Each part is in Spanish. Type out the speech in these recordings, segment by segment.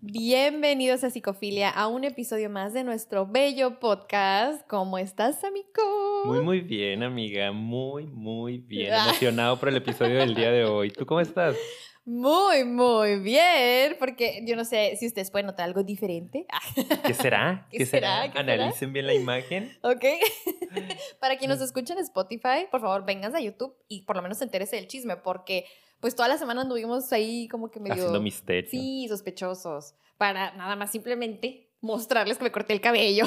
Bienvenidos a Psicofilia, a un episodio más de nuestro bello podcast. ¿Cómo estás, amigo? Muy, muy bien, amiga. Muy, muy bien. Emocionado por el episodio del día de hoy. ¿Tú cómo estás? Muy, muy bien, porque yo no sé si ustedes pueden notar algo diferente. ¿Qué será? ¿Qué será? Analicen bien la imagen. Ok. Para quien nos escucha en Spotify, por favor, vengan a YouTube y por lo menos entérese del chisme, porque pues toda la semana anduvimos ahí como que medio... Haciendo misterio. Sí, sospechosos. Para nada más simplemente mostrarles que me corté el cabello.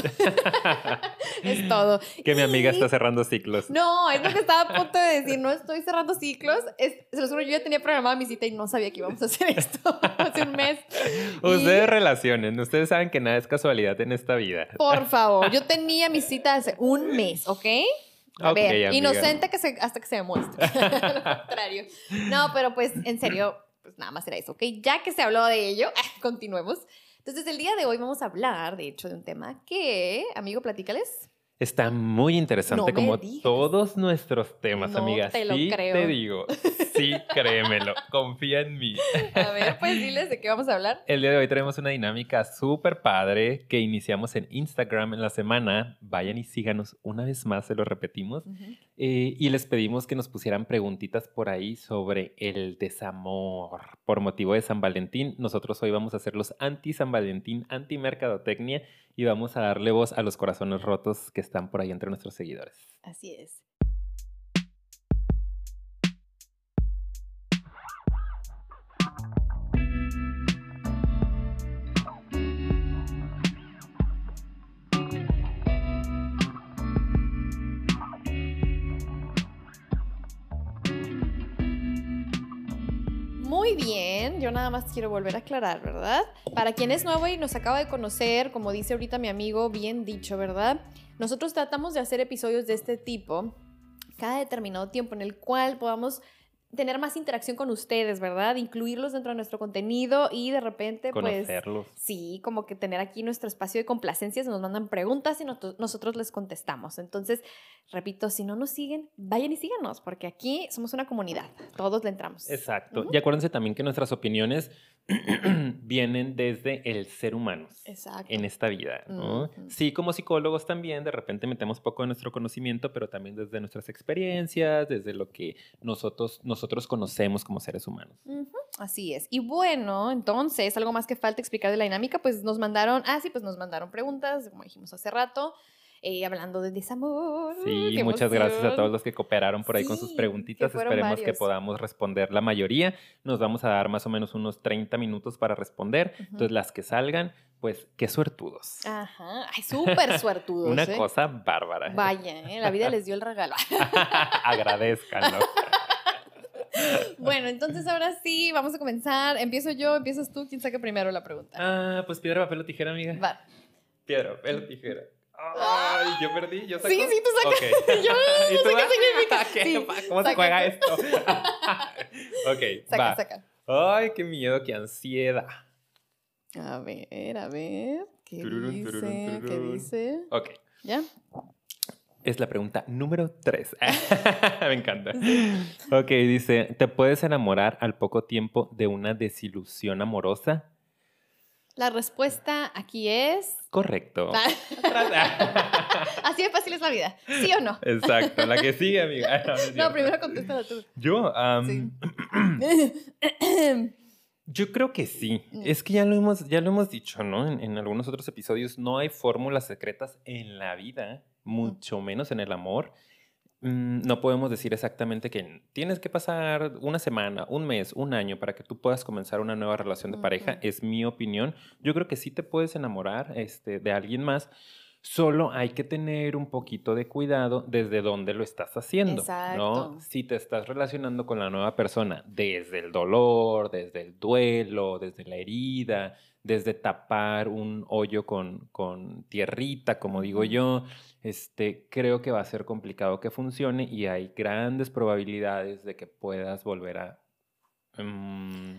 es todo. Que mi amiga está cerrando ciclos. No, es lo que estaba a punto de decir. No estoy cerrando ciclos. Es, se yo ya tenía programada mi cita y no sabía que íbamos a hacer esto hace un mes. Ustedes relacionen. Ustedes saben que nada es casualidad en esta vida. Por favor, yo tenía mi cita hace un mes, ¿ok? A ver, inocente que se, hasta que se demuestre. Lo contrario. No, pero pues en serio, pues nada más era eso, ¿ok? Ya que se habló de ello, continuemos. Entonces, el día de hoy vamos a hablar, de hecho, de un tema que, amigo, platícales. Está muy interesante como todos nuestros temas, amigas. Te lo sí creo. te digo, sí, créemelo, confía en mí. A ver, pues diles de qué vamos a hablar. El día de hoy tenemos una dinámica súper padre que iniciamos en Instagram en la semana. Vayan y síganos una vez más, se lo repetimos. Eh, y les pedimos que nos pusieran preguntitas por ahí sobre el desamor por motivo de San Valentín. Nosotros hoy vamos a hacer los anti-San Valentín, anti-mercadotecnia y vamos a darle voz a los corazones rotos que están por ahí entre nuestros seguidores. Así es. Bien, yo nada más quiero volver a aclarar, ¿verdad? Para quien es nuevo y nos acaba de conocer, como dice ahorita mi amigo, bien dicho, ¿verdad? Nosotros tratamos de hacer episodios de este tipo cada determinado tiempo en el cual podamos tener más interacción con ustedes, ¿verdad? Incluirlos dentro de nuestro contenido y de repente, pues, Conocerlos. pues, sí, como que tener aquí nuestro espacio de complacencias, nos mandan preguntas y nosotros les contestamos. Entonces, repito, si no nos siguen, vayan y síganos, porque aquí somos una comunidad, todos le entramos. Exacto. Y acuérdense también que nuestras opiniones vienen desde el ser humano en esta vida. ¿no? Sí, como psicólogos también, de repente metemos poco de nuestro conocimiento, pero también desde nuestras experiencias, desde lo que nosotros, nosotros conocemos como seres humanos. Así es. Y bueno, entonces, algo más que falta explicar de la dinámica, pues nos mandaron, ah, sí, pues nos mandaron preguntas, como dijimos hace rato. Eh, hablando de desamor. Sí, muchas gracias a todos los que cooperaron por ahí con sus preguntitas. Esperemos que podamos responder la mayoría. Nos vamos a dar más o menos unos 30 minutos para responder. Entonces, las que salgan, pues qué suertudos. Ajá, ay, súper suertudos. Una ¿eh? cosa bárbara. Vaya, ¿eh? la vida les dio el regalo. Agradezcanlo. bueno, entonces ahora sí, vamos a comenzar. Empiezo yo, empiezas tú, ¿quién saca primero la pregunta? Ah, pues piedra, papel o tijera, amiga. Va. Piedra, papel o tijera. Ay, yo perdí, yo saco. Sí, sí, tú sacas. Okay. Yo ¿Y tú sé qué significa. ¿Qué? ¿Cómo se juega esto? ok, saca, va. saca. Ay, qué miedo, qué ansiedad. A ver, a ver. ¿Qué dice? ¿Qué dice? Ok, ¿Ya? es la pregunta número 3. Me encanta. Ok, dice, ¿te puedes enamorar al poco tiempo de una desilusión amorosa? La respuesta aquí es. Correcto. Así de fácil es la vida. ¿Sí o no? Exacto, la que sigue, amiga. No, no primero contéstala tú. Yo, Sí. Yo creo que sí. Mm. Es que ya lo hemos, ya lo hemos dicho, ¿no? En, en algunos otros episodios, no hay fórmulas secretas en la vida, mucho menos en el amor. Mm, No podemos decir exactamente que tienes que pasar una semana, un mes, un año para que tú puedas comenzar una nueva relación de pareja. Es mi opinión. Yo creo que sí te puedes enamorar este, de alguien más. Solo hay que tener un poquito de cuidado desde dónde lo estás haciendo, Exacto. ¿no? Si te estás relacionando con la nueva persona desde el dolor, desde el duelo, desde la herida, desde tapar un hoyo con, con tierrita, como digo yo, este, creo que va a ser complicado que funcione y hay grandes probabilidades de que puedas volver a mm,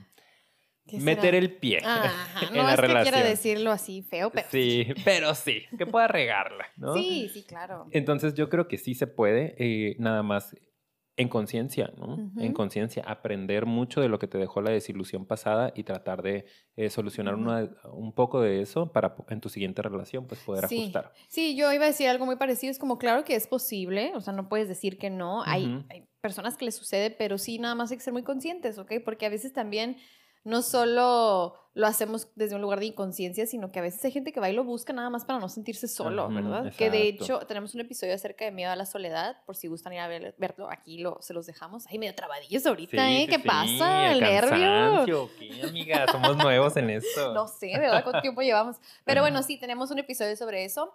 ¿Qué meter el pie Ajá, en no la es que quiera relación. decirlo así feo, pero. Sí, pero sí, que pueda regarla, ¿no? Sí, sí, claro. Entonces yo creo que sí se puede, eh, nada más en conciencia, ¿no? En conciencia, aprender mucho de lo que te dejó la desilusión pasada y tratar de eh, solucionar un poco de eso para en tu siguiente relación, pues poder ajustar. Sí, yo iba a decir algo muy parecido, es como claro que es posible, o sea, no puedes decir que no, hay, hay personas que les sucede, pero sí nada más hay que ser muy conscientes, ¿ok? Porque a veces también no solo lo hacemos desde un lugar de inconsciencia, sino que a veces hay gente que va y lo busca nada más para no sentirse solo, ¿verdad? Que de hecho tenemos un episodio acerca de miedo a la soledad, por si gustan ir a verlo, aquí lo, se los dejamos. Ay, medio trabadillos ahorita, ¿eh? ¿Qué pasa? El, nervio. ¿Qué, amiga? Somos nuevos en esto. no sé, ¿verdad? ¿Cuánto tiempo llevamos? Pero bueno, sí, tenemos un episodio sobre eso.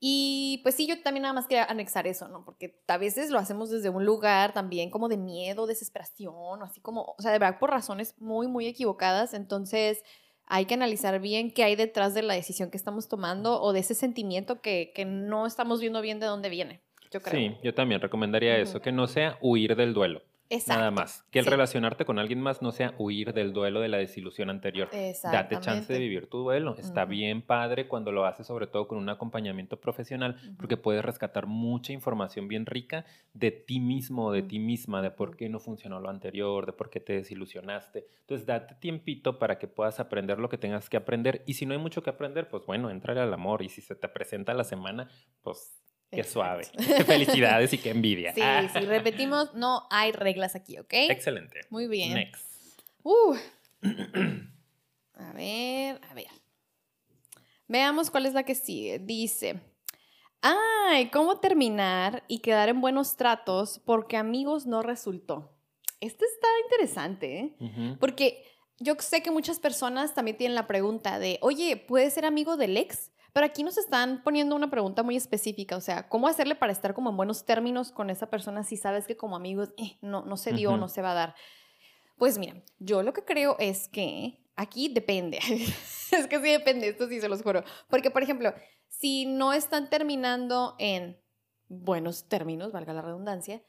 Y pues sí, yo también nada más quería anexar eso, ¿no? Porque a veces lo hacemos desde un lugar también como de miedo, desesperación, o así como, o sea, de verdad por razones muy, muy equivocadas. Entonces hay que analizar bien qué hay detrás de la decisión que estamos tomando o de ese sentimiento que, que no estamos viendo bien de dónde viene. Yo creo. Sí, yo también recomendaría eso, que no sea huir del duelo. Nada más. Que el relacionarte con alguien más no sea huir del duelo de la desilusión anterior. Date chance de vivir tu duelo. Está bien padre cuando lo haces, sobre todo con un acompañamiento profesional, porque puedes rescatar mucha información bien rica de ti mismo, de ti misma, de por qué no funcionó lo anterior, de por qué te desilusionaste. Entonces, date tiempito para que puedas aprender lo que tengas que aprender. Y si no hay mucho que aprender, pues bueno, entra al amor. Y si se te presenta la semana, pues Qué suave. Felicidades y qué envidia. Sí, sí, repetimos, no hay reglas aquí, ¿ok? Excelente. Muy bien. Next. Uh. A ver, a ver. Veamos cuál es la que sigue. Dice, ay, ¿cómo terminar y quedar en buenos tratos porque amigos no resultó? Este está interesante, ¿eh? Porque yo sé que muchas personas también tienen la pregunta de, oye, ¿puedes ser amigo del ex? Pero aquí nos están poniendo una pregunta muy específica, o sea, ¿cómo hacerle para estar como en buenos términos con esa persona si sabes que como amigos eh, no, no se dio, no se va a dar? Pues mira, yo lo que creo es que aquí depende. es que sí depende, esto sí se los juro. Porque, por ejemplo, si no están terminando en buenos términos, valga la redundancia,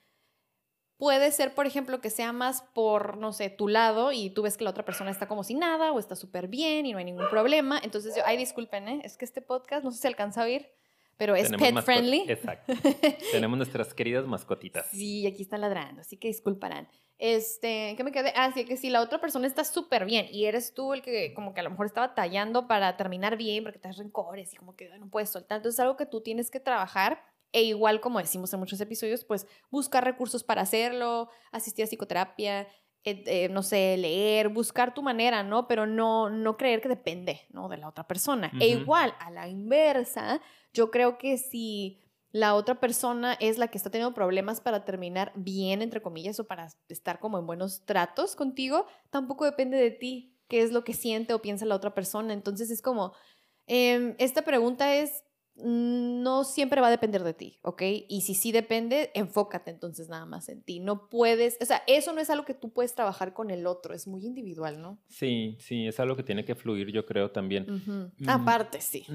Puede ser, por ejemplo, que sea más por, no sé, tu lado y tú ves que la otra persona está como sin nada o está súper bien y no hay ningún problema. Entonces, yo, ay, disculpen, ¿eh? es que este podcast, no sé si alcanza a oír, pero es pet friendly. Exacto. Tenemos nuestras queridas mascotitas. Sí, aquí están ladrando, así que disculparán. Este, ¿qué me quedé? Ah, sí, que si la otra persona está súper bien y eres tú el que como que a lo mejor estaba tallando para terminar bien porque te das rencores y como que no puedes soltar. Entonces es algo que tú tienes que trabajar e igual, como decimos en muchos episodios, pues buscar recursos para hacerlo, asistir a psicoterapia, eh, eh, no sé, leer, buscar tu manera, ¿no? Pero no, no creer que depende, ¿no? De la otra persona. E igual, a la inversa, yo creo que si la otra persona es la que está teniendo problemas para terminar bien, entre comillas, o para estar como en buenos tratos contigo, tampoco depende de ti qué es lo que siente o piensa la otra persona. Entonces es como, em, esta pregunta es no siempre va a depender de ti, ¿ok? Y si sí depende, enfócate entonces nada más en ti. No puedes, o sea, eso no es algo que tú puedes trabajar con el otro, es muy individual, ¿no? Sí, sí, es algo que tiene que fluir, yo creo también. Mm, Aparte, sí.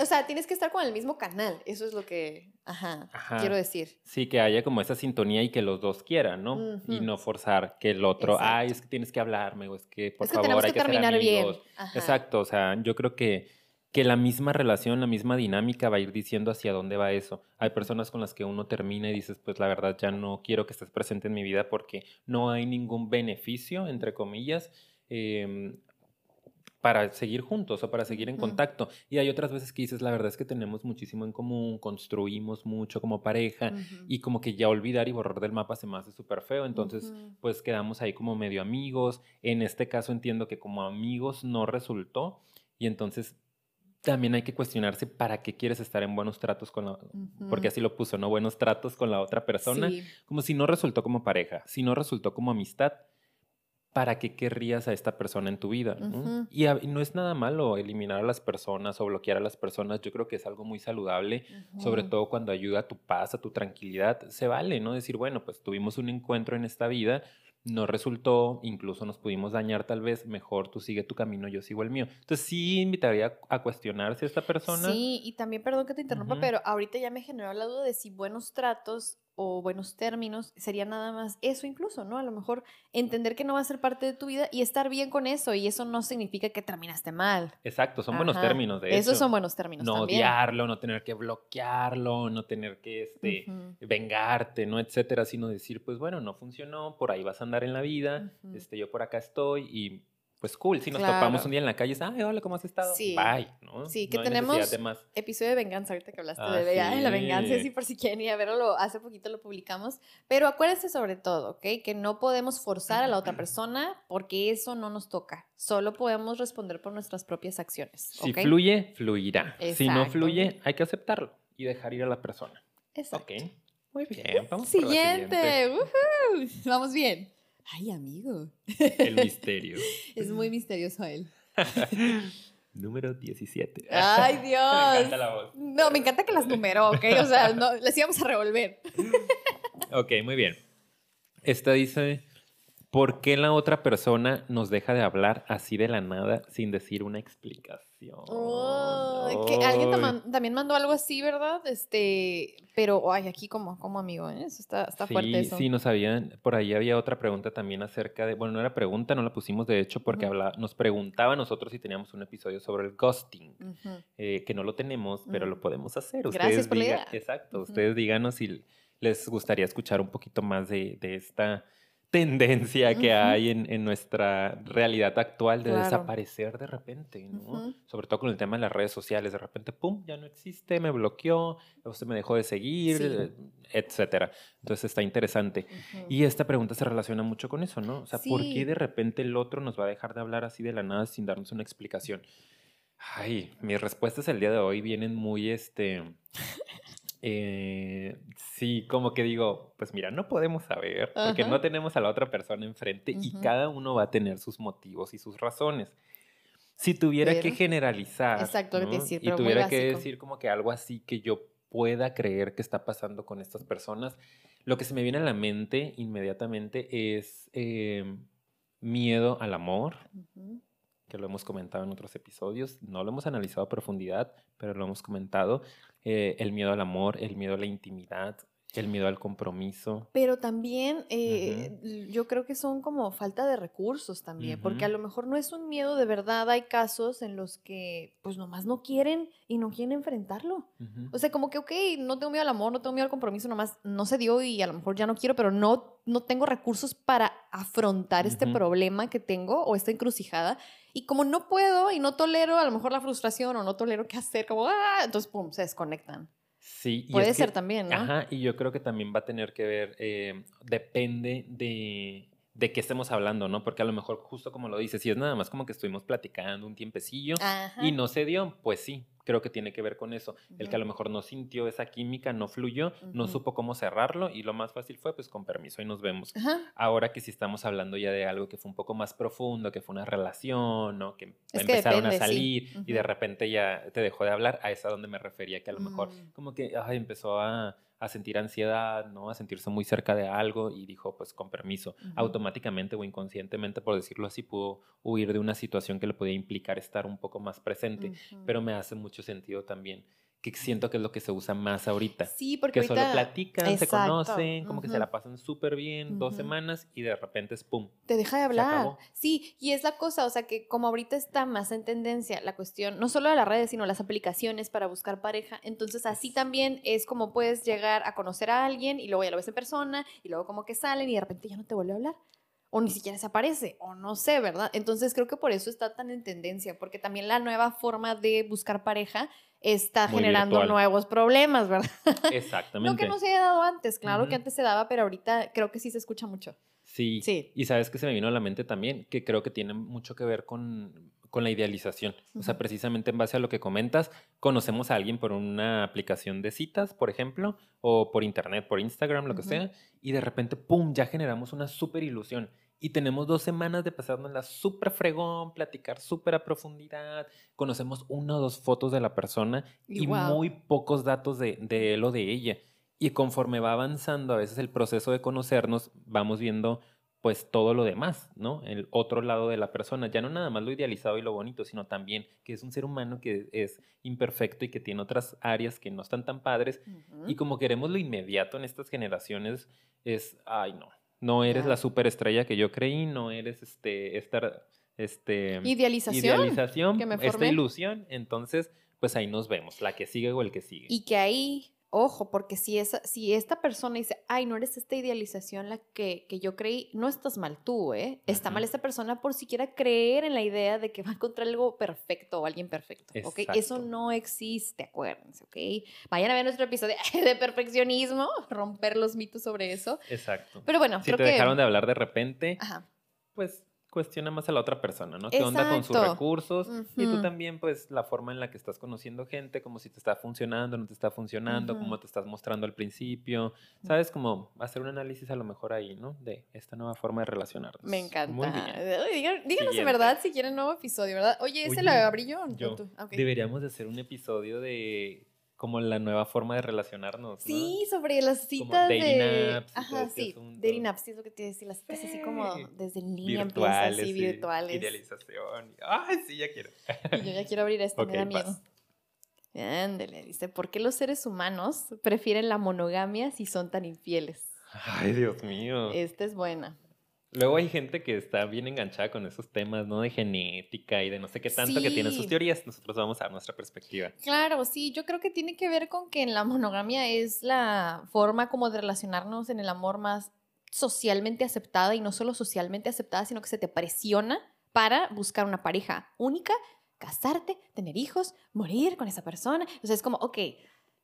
O sea, tienes que estar con el mismo canal, eso es lo que, ajá, quiero decir. Sí, que haya como esa sintonía y que los dos quieran, ¿no? Y no forzar que el otro, ay, es que tienes que hablarme o es que por favor hay que, terminar bien. Exacto, o sea, yo creo que que la misma relación, la misma dinámica va a ir diciendo hacia dónde va eso. Hay personas con las que uno termina y dices, pues la verdad ya no quiero que estés presente en mi vida porque no hay ningún beneficio, entre comillas, em, para seguir juntos o para seguir en contacto. Y hay otras veces que dices, la verdad es que tenemos muchísimo en común, construimos mucho como pareja y como que ya olvidar y borrar del mapa se me hace súper feo. Entonces, pues quedamos ahí como medio amigos. En este caso entiendo que como amigos no resultó y entonces también hay que cuestionarse para qué quieres estar en buenos tratos con la, porque así lo puso, ¿no? Buenos tratos con la otra persona, como si no resultó como pareja, si no resultó como amistad, ¿para qué querrías a esta persona en tu vida? y, no es nada malo eliminar a las personas o bloquear a las personas, yo creo que es algo muy saludable, sobre todo cuando ayuda a tu paz, a tu tranquilidad, se vale, ¿no? Decir, bueno, pues tuvimos un encuentro en esta vida, no resultó, incluso nos pudimos dañar tal vez, mejor tú sigue tu camino, yo sigo el mío. Entonces sí invitaría a cuestionarse a esta persona. Sí, y también, perdón que te interrumpa, pero ahorita ya me generó la duda de si buenos tratos o buenos términos, sería nada más eso incluso, ¿no? A lo mejor entender que no va a ser parte de tu vida y estar bien con eso y eso no significa que terminaste mal. Exacto, son buenos términos de Esos hecho. son buenos términos no también. odiarlo, no tener que bloquearlo, no tener que este, vengarte, ¿no? Etcétera, sino decir, pues bueno, no funcionó, por ahí vas a andar en la vida, este, yo por acá estoy y pues cool, si nos Claro. topamos un día en la calle, es, ay, hola, ¿cómo has estado? Sí. Bye, ¿no? Sí, que No tenemos- de más. Episodio de venganza, ahorita que hablaste Ah, de, de- ay, la sí. venganza, sí, por si quieren ir a verlo, lo- hace poquito lo publicamos. Pero acuérdense sobre todo, ¿ok? Que no podemos forzar a la otra persona porque eso no nos toca. Solo podemos responder por nuestras propias acciones. Si ¿ok? fluye, fluirá. Si no Exacto. fluye, hay que aceptarlo y dejar ir a la persona. Exacto. Ok. Muy bien, vamos por la Siguiente. ¡Woohoo! Vamos bien. Ay, amigo. El misterio. Es muy misterioso él. Número 17. Ay, Me Dios. encanta la voz. No, me encanta que las numeró, ¿ok? O sea, no, les íbamos a revolver. Ok, muy bien. Esta dice, ¿por qué la otra persona nos deja de hablar así de la nada sin decir una explicación? Que alguien tam- también mandó algo así, ¿verdad? Este, pero, ay, aquí como, como amigo, ¿eh? Eso está, está fuerte Sí, eso. sí, nos habían, por ahí había otra pregunta también acerca de, bueno, no era pregunta, no la pusimos de hecho porque Ujú. habla- nos preguntaba a nosotros si teníamos un episodio sobre el ghosting, eh, que no lo tenemos, pero lo podemos hacer. Gracias por la diga- idea. Exacto, ustedes díganos si les gustaría escuchar un poquito más de, de esta tendencia que hay en, en nuestra realidad actual de Claro. desaparecer de repente, ¿no? Sobre todo con el tema de las redes sociales, de repente, pum, ya no existe, me bloqueó, usted me dejó de seguir, Sí. etcétera. Entonces está interesante. Y esta pregunta se relaciona mucho con eso, ¿no? O sea, ¿por qué de repente el otro nos va a dejar de hablar así de la nada sin darnos una explicación? Ay, mis respuestas el día de hoy vienen muy, este, eh, sí, como que digo, pues mira, no podemos saber, porque Ajá. no tenemos a la otra persona enfrente y Ujú. cada uno va a tener sus motivos y sus razones. Si tuviera que Pero- generalizar Exacto, que ¿no? decir, y tuviera que decir como que algo así que yo pueda creer que está pasando con estas personas, lo que se me viene a la mente inmediatamente es eh, miedo al amor, Ujú. que lo hemos comentado en otros episodios, no lo hemos analizado a profundidad, pero lo hemos comentado, eh, el miedo al amor, el miedo a la intimidad, el miedo al compromiso. Pero también eh, yo creo que son como falta de recursos también, porque a lo mejor no es un miedo de verdad, hay casos en los que pues nomás no quieren y no quieren enfrentarlo. O sea, como que, ok, no tengo miedo al amor, no tengo miedo al compromiso, nomás no se dio y a lo mejor ya no quiero, pero no, no tengo recursos para afrontar este problema que tengo o esta encrucijada. Y como no puedo y no tolero a lo mejor la frustración o no tolero qué hacer, como, ah, entonces, pum, se desconectan. Sí, y Puede es ser que- también, ¿no? Ajá, y yo creo que también va a tener que ver, eh, depende de, de qué estemos hablando, ¿no? Porque a lo mejor, justo como lo dices, si es nada más como que estuvimos platicando un tiempecillo Ajá. y no se dio, pues sí, creo que tiene que ver con eso. El que a lo mejor no sintió esa química, no fluyó, no supo cómo cerrarlo y lo más fácil fue, pues con permiso y nos vemos. Ahora que si estamos hablando ya de algo que fue un poco más profundo, que fue una relación, ¿no? Que Es que empezaron a sí. salir y de repente ya te dejó de hablar, a esa donde me refería, que a lo mejor Mm. como que ay, empezó a, a sentir ansiedad, ¿no? A sentirse muy cerca de algo y dijo, pues con permiso, automáticamente o inconscientemente, por decirlo así, pudo huir de una situación que le podía implicar estar un poco más presente, pero me hace mucho sentido también que siento que es lo que se usa más ahorita. Sí, porque Que solo platican, se conocen, como que se la pasan súper bien dos semanas y de repente es pum. te deja de hablar. Sí, y es la cosa, o sea, que como ahorita está más en tendencia la cuestión, no solo de las redes, sino las aplicaciones para buscar pareja, entonces así también es como puedes llegar a conocer a alguien y luego ya lo ves en persona y luego como que salen y de repente ya no te vuelve a hablar. O ni siquiera se aparece, o no sé, ¿verdad? Entonces creo que por eso está tan en tendencia, porque también la nueva forma de buscar pareja está Muy generando virtual. nuevos problemas, ¿verdad? Exactamente. que no se haya dado antes, claro que antes se daba, pero ahorita creo que sí se escucha mucho. Sí. Sí. Y sabes que se me vino a la mente también, que creo que tiene mucho que ver con, con la idealización. O sea, precisamente en base a lo que comentas, conocemos a alguien por una aplicación de citas, por ejemplo, o por internet, por Instagram, lo que sea, y de repente, ¡pum!, ya generamos una súper ilusión. Y tenemos dos semanas de pasárnosla súper fregón, platicar súper a profundidad, conocemos una o dos fotos de la persona Y muy pocos datos de, de él o de ella. Y conforme va avanzando a veces el proceso de conocernos, vamos viendo pues todo lo demás, ¿no? El otro lado de la persona, ya no nada más lo idealizado y lo bonito, sino también que es un ser humano que es imperfecto y que tiene otras áreas que no están tan padres. Y como queremos lo inmediato en estas generaciones, es, ay, no, no eres la superestrella que yo creí, no eres este, esta, este, idealización, idealización esta ilusión. Entonces, pues ahí nos vemos, la que sigue o el que sigue. Y que ahí Ojo, porque si, esa, si esta persona dice, ay, no eres esta idealización la que, que yo creí, no estás mal tú, ¿eh? Está mal esta persona por siquiera creer en la idea de que va a encontrar algo perfecto o alguien perfecto, ¿ok? Eso no existe, acuérdense, ¿ok? Vayan a ver nuestro episodio de perfeccionismo, romper los mitos sobre eso. Exacto. Pero bueno, si te dejaron de hablar de repente, pues cuestiona más a la otra persona, ¿no? ¿Qué onda con sus recursos? Y tú también, pues, la forma en la que estás conociendo gente, como si te está funcionando, no te está funcionando, cómo te estás mostrando al principio. ¿Sabes? Como hacer un análisis a lo mejor ahí, ¿no? De esta nueva forma de relacionarnos. Me encanta. Muy bien. díganos de verdad si quieren nuevo episodio, ¿verdad? Oye, ¿ese lo abrí yo? yo Deberíamos de hacer un episodio de como la nueva forma de relacionarnos. Sí, sobre las citas de. Naps Ajá, sí. Dating apps, sí, es lo que te decía. Las citas así como desde en línea virtuales, así, virtuales. Idealización. Ay, sí, ya quiero. Y yo ya quiero abrir esto, me da miedo. Ándele, dice, ¿por qué los seres humanos prefieren la monogamia si son tan infieles? Ay, Dios mío. Esta es buena. Luego hay gente que está bien enganchada con esos temas, ¿no? De genética y de no sé qué tanto que tienen sus teorías. Nosotros vamos a dar nuestra perspectiva. Claro, sí, yo creo que tiene que ver con que en la monogamia es la forma como de relacionarnos en el amor más socialmente aceptada y no solo socialmente aceptada, sino que se te presiona para buscar una pareja única, casarte, tener hijos, morir con esa persona. Entonces es como, ok,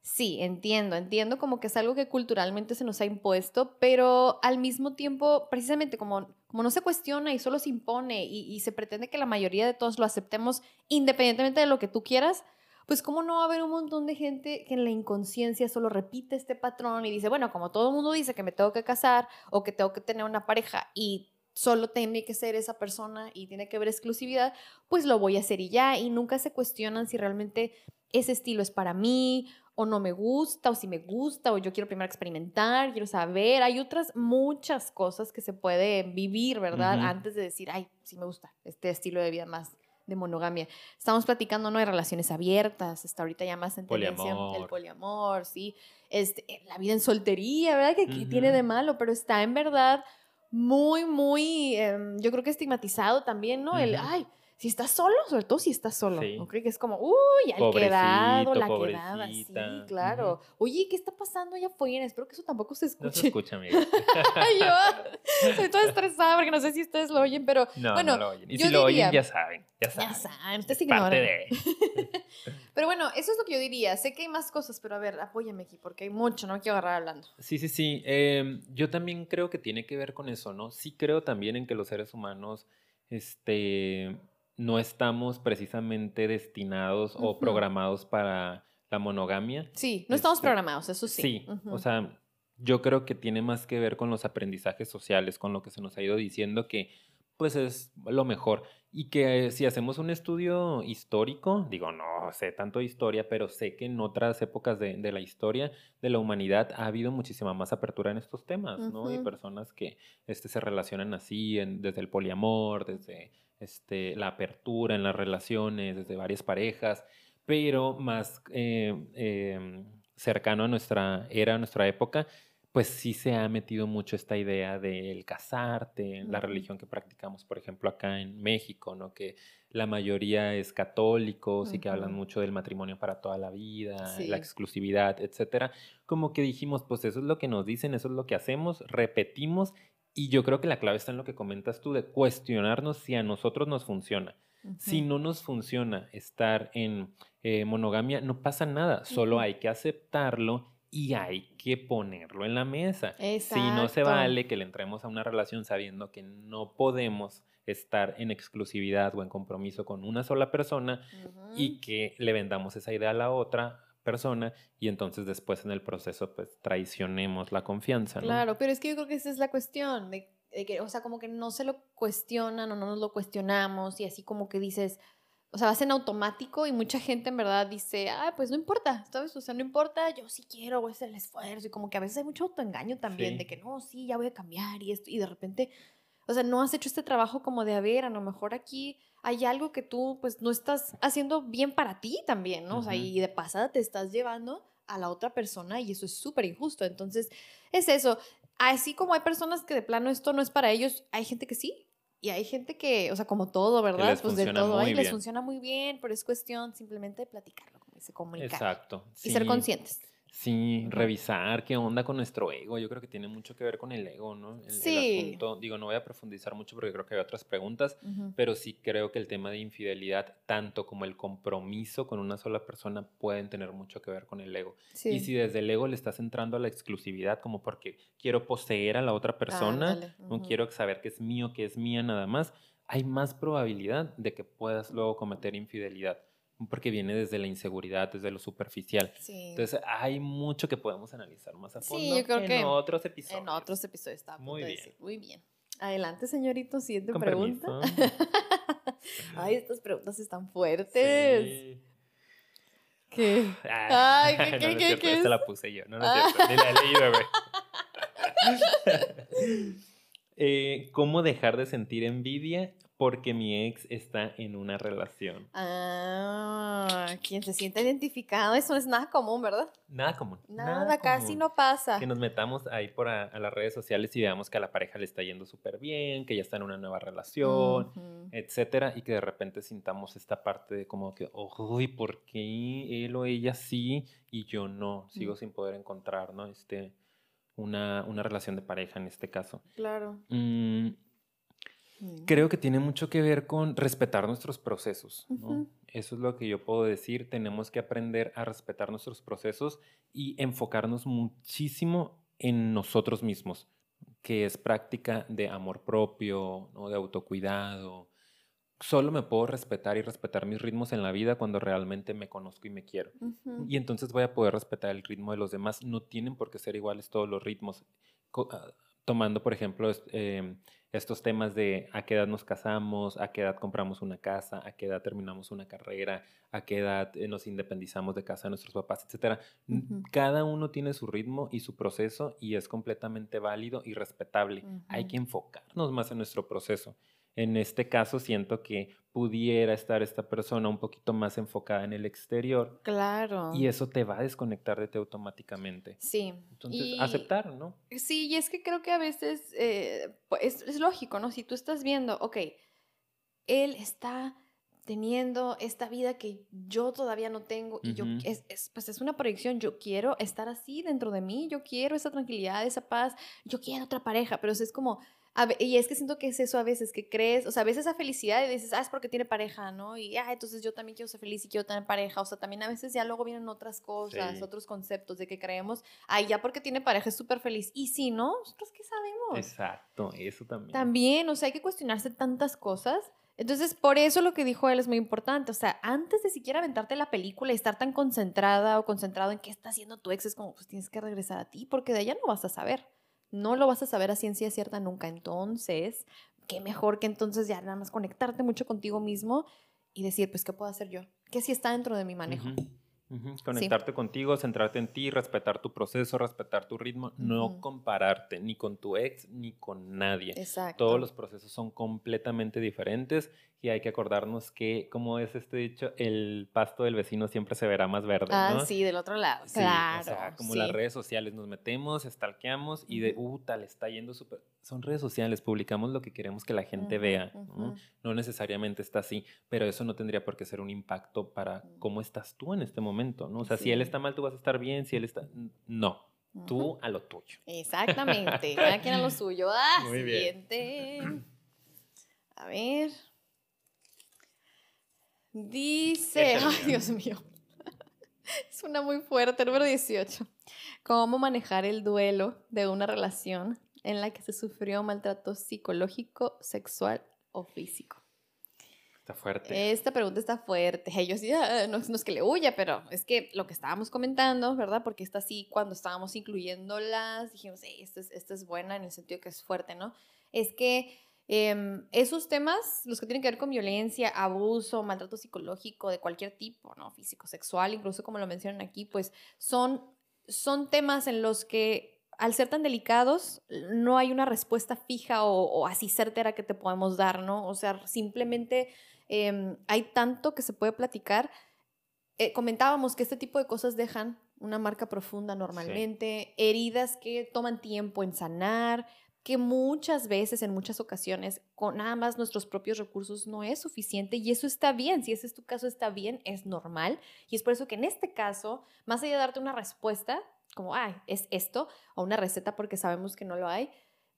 Sí, entiendo, entiendo como que es algo que culturalmente se nos ha impuesto, pero al mismo tiempo, precisamente como, como no se cuestiona y solo se impone y, se pretende que la mayoría de todos lo aceptemos independientemente de lo que tú quieras, pues cómo no va a haber un montón de gente que en la inconsciencia solo repite este patrón y dice, bueno, como todo el mundo dice que me tengo que casar o que tengo que tener una pareja y solo tiene que ser esa persona y tiene que haber exclusividad, pues lo voy a hacer y ya, y nunca se cuestionan si realmente ese estilo es para mí o no me gusta, o si me gusta, o yo quiero primero experimentar, quiero saber. Hay otras muchas cosas que se puede vivir, ¿verdad? Antes de decir, ay, sí me gusta este estilo de vida más de monogamia. Estamos platicando, ¿no? De relaciones abiertas, está ahorita ya más en tendencia el poliamor, sí. Este, eh, la vida en soltería, ¿verdad? Que, tiene de malo, pero está en verdad muy, muy, em, yo creo que estigmatizado también, ¿no? El, ay, si estás solo, sobre todo si estás solo, ¿no creo que es como, uy, al quedado, la quedada, sí, claro. Oye, ¿qué está pasando allá afuera? Espero que eso tampoco se escuche. No se escucha, amiga. Yo estoy toda estresada porque no sé si ustedes lo oyen, pero no, bueno, no lo oyen. Y si lo oyen, ya saben, ya saben. Ya saben, ustedes ignoran. De... pero bueno, eso es lo que yo diría. Sé que hay más cosas, pero a ver, apóyame aquí porque hay mucho, no me quiero agarrar hablando. Sí, sí, sí. Eh, yo también creo que tiene que ver con eso, ¿no? Sí creo también en que los seres humanos, este no estamos precisamente destinados o programados para la monogamia. Sí, no estamos este, programados, eso sí. Sí, o sea, yo creo que tiene más que ver con los aprendizajes sociales, con lo que se nos ha ido diciendo que pues es lo mejor. Y que si hacemos un estudio histórico, digo, no sé tanto de historia, pero sé que en otras épocas de, la historia de la humanidad ha habido muchísima más apertura en estos temas, ¿no? Y personas que este, se relacionan así, desde el poliamor, desde este, la apertura en las relaciones, desde varias parejas, pero más eh, em, cercano a nuestra era, a nuestra época, pues sí se ha metido mucho esta idea del casarte, la religión que practicamos, por ejemplo, acá en México, ¿no? Que la mayoría es católicos y que hablan mucho del matrimonio para toda la vida, la exclusividad, etcétera. Como que dijimos, pues eso es lo que nos dicen, eso es lo que hacemos, repetimos y yo creo que la clave está en lo que comentas tú, de cuestionarnos si a nosotros nos funciona. Si no nos funciona estar en eh, monogamia, no pasa nada, solo hay que aceptarlo y hay que ponerlo en la mesa. Si no se vale que le entremos a una relación sabiendo que no podemos estar en exclusividad o en compromiso con una sola persona y que le vendamos esa idea a la otra persona y entonces después en el proceso pues traicionemos la confianza. Claro, pero es que yo creo que esa es la cuestión, de, que, o sea, como que no se lo cuestionan o no nos lo cuestionamos y así como que dices, o sea, vas en automático y mucha gente en verdad dice, ah, pues no importa, ¿sabes? O sea, no importa, yo sí quiero, voy a hacer el esfuerzo y como que a veces hay mucho autoengaño también de que no, sí, ya voy a cambiar y esto y de repente o sea, no has hecho este trabajo como de, a ver, a lo mejor aquí hay algo que tú pues no estás haciendo bien para ti también, ¿no? O sea, y de pasada te estás llevando a la otra persona y eso es súper injusto. Entonces, es eso. Así como hay personas que de plano esto no es para ellos, hay gente que sí. Y hay gente que, o sea, como todo, ¿verdad? Pues de todo, ahí les funciona muy bien, pero es cuestión simplemente de platicarlo, como dice, comunicar. Exacto. Y ser conscientes. Sí, revisar qué onda con nuestro ego. Yo creo que tiene mucho que ver con el ego, ¿no? El, sí. asunto, digo, no voy a profundizar mucho porque creo que hay otras preguntas, pero sí creo que el tema de infidelidad, tanto como el compromiso con una sola persona, pueden tener mucho que ver con el ego. Y si desde el ego le estás entrando a la exclusividad, como porque quiero poseer a la otra persona, no quiero saber que es mío, que es mía nada más, hay más probabilidad de que puedas luego cometer infidelidad porque viene desde la inseguridad, desde lo superficial. Entonces hay mucho que podemos analizar más a fondo sí, yo creo en otros episodios. En otros episodios está Muy bien. Decir. Muy bien. Adelante, señorito, siguiente pregunta. Ay, estas preguntas están fuertes. Sí. ¿Qué? Ah, Ay, ¿qué, qué, qué, qué Esta la puse yo, no, no es ah. cierto. Ni la he leído, güey. eh, ¿Cómo dejar de sentir envidia porque mi ex está en una relación. Ah, quien se siente identificado, eso no es nada común, ¿verdad? Nada común. Nada, casi no pasa. Que nos metamos ahí por a, las redes sociales y veamos que a la pareja le está yendo súper bien, que ya está en una nueva relación, etcétera, y que de repente sintamos esta parte de como que, uy, ¿por qué él o ella sí y yo no? Sigo mm. sin poder encontrar, ¿no? Este, una, una, relación de pareja en este caso. Claro. Mm, Creo que tiene mucho que ver con respetar nuestros procesos. Eso es lo que yo puedo decir. Tenemos que aprender a respetar nuestros procesos y enfocarnos muchísimo en nosotros mismos, que es práctica de amor propio, ¿no? de autocuidado. Solo me puedo respetar y respetar mis ritmos en la vida cuando realmente me conozco y me quiero. Y entonces voy a poder respetar el ritmo de los demás. No tienen por qué ser iguales todos los ritmos. Tomando, por ejemplo, em, estos temas de a qué edad nos casamos, a qué edad compramos una casa, a qué edad terminamos una carrera, a qué edad eh, nos independizamos de casa de nuestros papás, etcétera. Cada uno tiene su ritmo y su proceso y es completamente válido y respetable. Hay que enfocarnos más en nuestro proceso. En este caso siento que pudiera estar esta persona un poquito más enfocada en el exterior. Claro. Y eso te va a desconectar de ti automáticamente. Sí. Entonces, aceptar, ¿no? Sí, y es que creo que a veces eh, es, es, lógico, ¿no? Si tú estás viendo, ok, él está teniendo esta vida que yo todavía no tengo y yo, es, es, pues es una proyección, yo quiero estar así dentro de mí, yo quiero esa tranquilidad, esa paz, yo quiero otra pareja, pero es como y es que siento que es eso a veces, que crees, o sea, a veces esa felicidad y dices, ah, es porque tiene pareja, ¿no? Y, ah, entonces yo también quiero ser feliz y quiero tener pareja. O sea, también a veces ya luego vienen otras cosas, otros conceptos de que creemos, ay, ya porque tiene pareja es súper feliz. Y si no, nosotros qué sabemos. Exacto, eso también. También, o sea, hay que cuestionarse tantas cosas. Entonces, por eso lo que dijo él es muy importante. O sea, antes de siquiera aventarte la película y estar tan concentrada o concentrado en qué está haciendo tu ex, es como, pues tienes que regresar a ti, porque de allá no vas a saber. No lo vas a saber a ciencia cierta nunca. Entonces, qué mejor que entonces ya nada más conectarte mucho contigo mismo y decir, pues, ¿qué puedo hacer yo? ¿Qué sí está dentro de mi manejo? Conectarte contigo, centrarte en ti, respetar tu proceso, respetar tu ritmo, no compararte ni con tu ex ni con nadie. Exacto. Todos los procesos son completamente diferentes y hay que acordarnos que, como es este dicho, el pasto del vecino siempre se verá más verde. Ah, sí, del otro lado. claro. O sea, como las redes sociales nos metemos, stalkeamos y de, uh, tal, está yendo súper. Son redes sociales, publicamos lo que queremos que la gente vea. ¿no? necesariamente está así, pero eso no tendría por qué ser un impacto para cómo estás tú en este momento, ¿no? O sea, si él está mal, tú vas a estar bien, si él está. No. Tú a lo tuyo. Exactamente. Cada quien a lo suyo. Ah, Muy siguiente. A ver. Dice, ay Dios mío, es una muy fuerte, número 18. ¿Cómo manejar el duelo de una relación en la que se sufrió maltrato psicológico, sexual o físico? Está fuerte. Esta pregunta está fuerte. Yo sí, ah, no, es que le huya, pero es que lo que estábamos comentando, ¿verdad? Porque está así, cuando estábamos incluyéndolas, dijimos, esta es, esta es buena en el sentido que es fuerte, ¿no? Es que Em, esos temas, los que tienen que ver con violencia, abuso, maltrato psicológico de cualquier tipo, ¿no? Físico, sexual, incluso como lo mencionan aquí, pues son, son temas en los que al ser tan delicados, no hay una respuesta fija o, así certera que te podemos dar, ¿no? O sea, simplemente em, hay tanto que se puede platicar. Eh, comentábamos que este tipo de cosas dejan una marca profunda normalmente, heridas que toman tiempo en sanar, que muchas veces, en muchas ocasiones, con nada más nuestros propios recursos no es suficiente y eso está bien. Si ese es tu caso, está bien, es normal. Y es por eso que en este caso, más allá de darte una respuesta, como, ay, es esto, o una receta porque sabemos que no lo hay,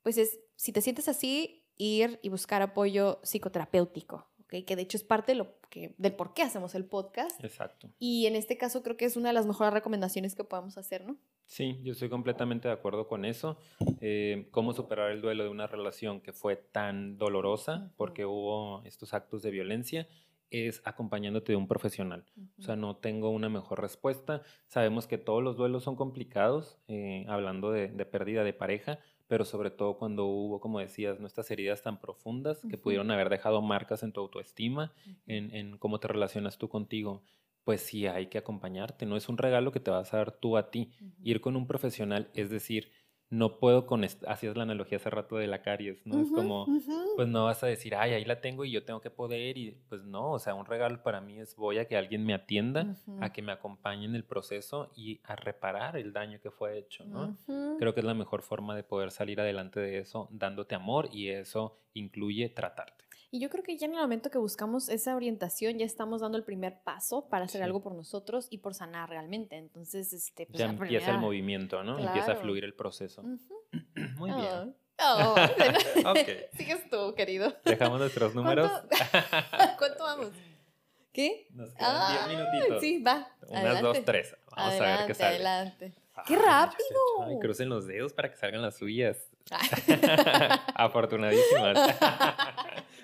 pues es, si te sientes así, ir y buscar apoyo psicoterapéutico, ¿ok? Que de hecho es parte de lo que, del por qué hacemos el podcast. Exacto. Y en este caso creo que es una de las mejores recomendaciones que podemos hacer, ¿no? Sí, yo estoy completamente de acuerdo con eso. Eh, cómo superar el duelo de una relación que fue tan dolorosa porque hubo estos actos de violencia es acompañándote de un profesional. O sea, no tengo una mejor respuesta. Sabemos que todos los duelos son complicados, eh, hablando de, pérdida de pareja, pero sobre todo cuando hubo, como decías, nuestras heridas tan profundas que pudieron haber dejado marcas en tu autoestima, en, en, cómo te relacionas tú contigo pues sí hay que acompañarte, no es un regalo que te vas a dar tú a ti. Ir con un profesional, es decir, no puedo con, hacías la analogía hace rato de la caries, ¿no? es como, pues no vas a decir, ay, ahí la tengo y yo tengo que poder, y pues no, o sea, un regalo para mí es voy a que alguien me atienda, a que me acompañe en el proceso y a reparar el daño que fue hecho, ¿no? Creo que es la mejor forma de poder salir adelante de eso, dándote amor y eso incluye tratarte. Y yo creo que ya en el momento que buscamos esa orientación, ya estamos dando el primer paso para hacer algo por nosotros y por sanar realmente. Entonces, este, pues, ya empieza el movimiento, ¿no? Empieza a fluir el proceso. Muy bien. Oh, Sigues tú, querido. Dejamos nuestros números. ¿Cuánto, vamos? ¿Qué? Nos quedan 10 minutitos. Sí, va. Unas dos, tres. Vamos a ver qué sale. Adelante. ¡Qué rápido! Ay, crucen los dedos para que salgan las suyas. Afortunadísimas.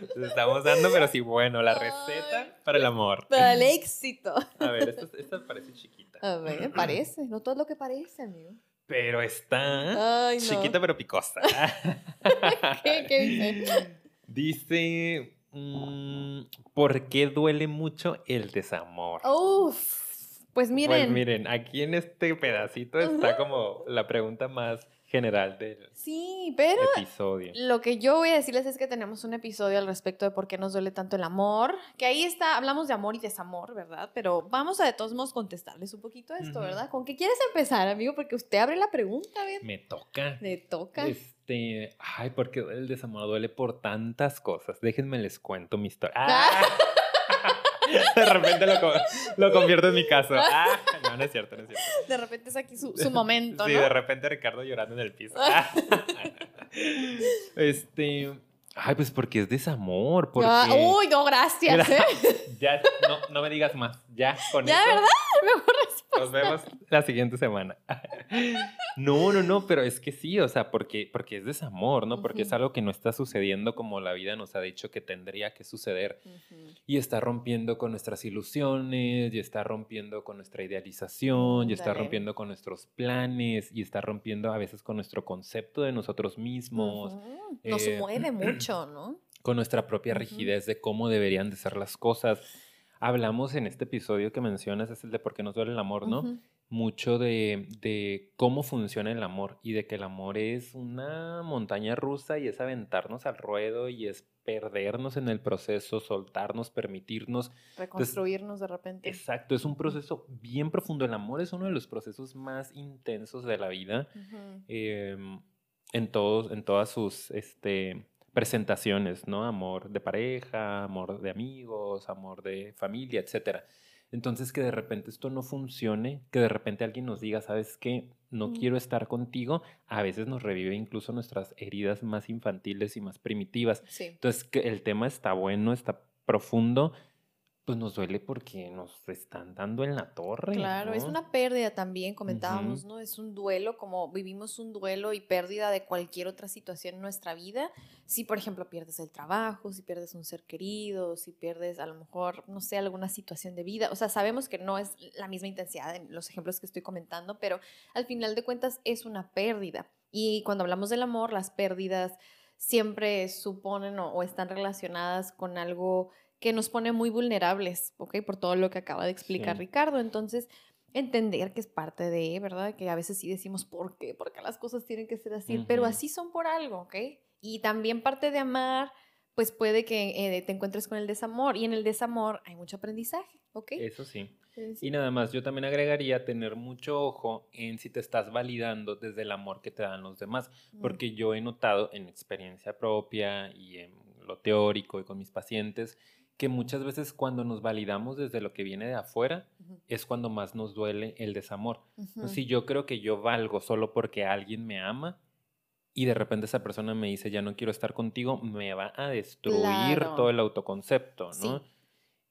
estamos dando, pero sí, bueno, la receta para el amor. Para el éxito. A ver, esta, parece chiquita. A ver, parece. No todo lo que parece, amigo. Pero está chiquita, pero picosa. ¿Qué, ¿Qué, dice? Dice, mm, ¿por qué duele mucho el desamor? Uf. Pues miren. Pues miren, aquí en este pedacito está como la pregunta más general del sí, pero episodio. Lo que yo voy a decirles es que tenemos un episodio al respecto de por qué nos duele tanto el amor, que ahí está, hablamos de amor y desamor, ¿verdad? Pero vamos a de todos modos contestarles un poquito esto, ¿verdad? ¿Con qué quieres empezar, amigo? Porque usted abre la pregunta, a ver. Me toca. Me toca. Este, ay, porque el desamor duele por tantas cosas. Déjenme les cuento mi historia. ¡Ah! De repente lo, lo, convierto en mi caso. Ah, no, no es cierto, no es cierto. De repente es aquí su, su momento, sí, de repente Ricardo llorando en el piso. este... Ay, pues porque es desamor. Porque... uy, no, gracias. ¿eh? Ya, no, no me digas más. Ya, con Ya, ¿verdad? Mejor. Nos vemos la siguiente semana. No, no, no, pero es que sí, o sea, porque, porque es desamor, ¿no? Porque es algo que no está sucediendo como la vida nos ha dicho que tendría que suceder. Y está rompiendo con nuestras ilusiones, y está rompiendo con nuestra idealización, y está rompiendo con nuestros planes, y está rompiendo a veces con nuestro concepto de nosotros mismos. Nos eh, mueve mucho, ¿no? Con nuestra propia rigidez de cómo deberían de ser las cosas hablamos en este episodio que mencionas, es el de por qué nos duele el amor, ¿no? Mucho de, de, cómo funciona el amor y de que el amor es una montaña rusa y es aventarnos al ruedo y es perdernos en el proceso, soltarnos, permitirnos. Reconstruirnos de repente. Exacto, es un proceso bien profundo. El amor es uno de los procesos más intensos de la vida em, en, todos, en todas sus... Este, presentaciones, ¿no? Amor de pareja, amor de amigos, amor de familia, etc. Entonces que de repente esto no funcione, que de repente alguien nos diga, ¿sabes qué? No quiero estar contigo, a veces nos revive incluso nuestras heridas más infantiles y más primitivas. Entonces que el tema está bueno, está profundo, pues nos duele porque nos están dando en la torre. Claro, es una pérdida también, comentábamos, ¿no? Es un duelo, como vivimos un duelo y pérdida de cualquier otra situación en nuestra vida. Si, por ejemplo, pierdes el trabajo, si pierdes un ser querido, si pierdes a lo mejor, no sé, alguna situación de vida. O sea, sabemos que no es la misma intensidad en los ejemplos que estoy comentando, pero al final de cuentas es una pérdida. Y cuando hablamos del amor, las pérdidas siempre suponen o están relacionadas con algo que nos pone muy vulnerables, ¿ok? Por todo lo que acaba de explicar Ricardo. Entonces, entender que es parte de, ¿verdad? Que a veces sí decimos, ¿por qué? Porque las cosas tienen que ser así, pero así son por algo, ¿ok? Y también parte de amar, pues puede que eh, te encuentres con el desamor y en el desamor hay mucho aprendizaje, ¿ok? Eso sí. Y nada más, yo también agregaría tener mucho ojo en si te estás validando desde el amor que te dan los demás, porque yo he notado en experiencia propia y en lo teórico y con mis pacientes, que muchas veces cuando nos validamos desde lo que viene de afuera es cuando más nos duele el desamor. Si yo creo que yo valgo solo porque alguien me ama y de repente esa persona me dice ya no quiero estar contigo, me va a destruir todo el autoconcepto, ¿no?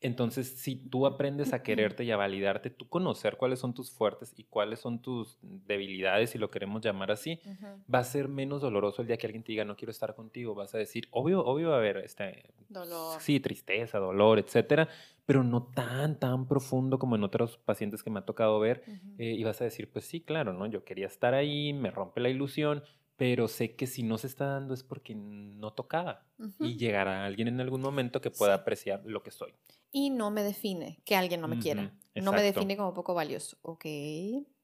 Entonces, si tú aprendes a quererte y a validarte, tú conocer cuáles son tus fuertes y cuáles son tus debilidades, si lo queremos llamar así, va a ser menos doloroso el día que alguien te diga no quiero estar contigo. Vas a decir, obvio, obvio va a haber este, dolor. Sí, tristeza, dolor, etcétera, pero no tan, tan profundo como en otros pacientes que me ha tocado ver. Eh, y vas a decir, pues sí, claro, ¿no? Yo quería estar ahí, me rompe la ilusión, pero sé que si no se está dando es porque no tocaba y llegará alguien en algún momento que pueda apreciar lo que soy. Y no me define que alguien no me quiera. No me define como poco valioso. Ok.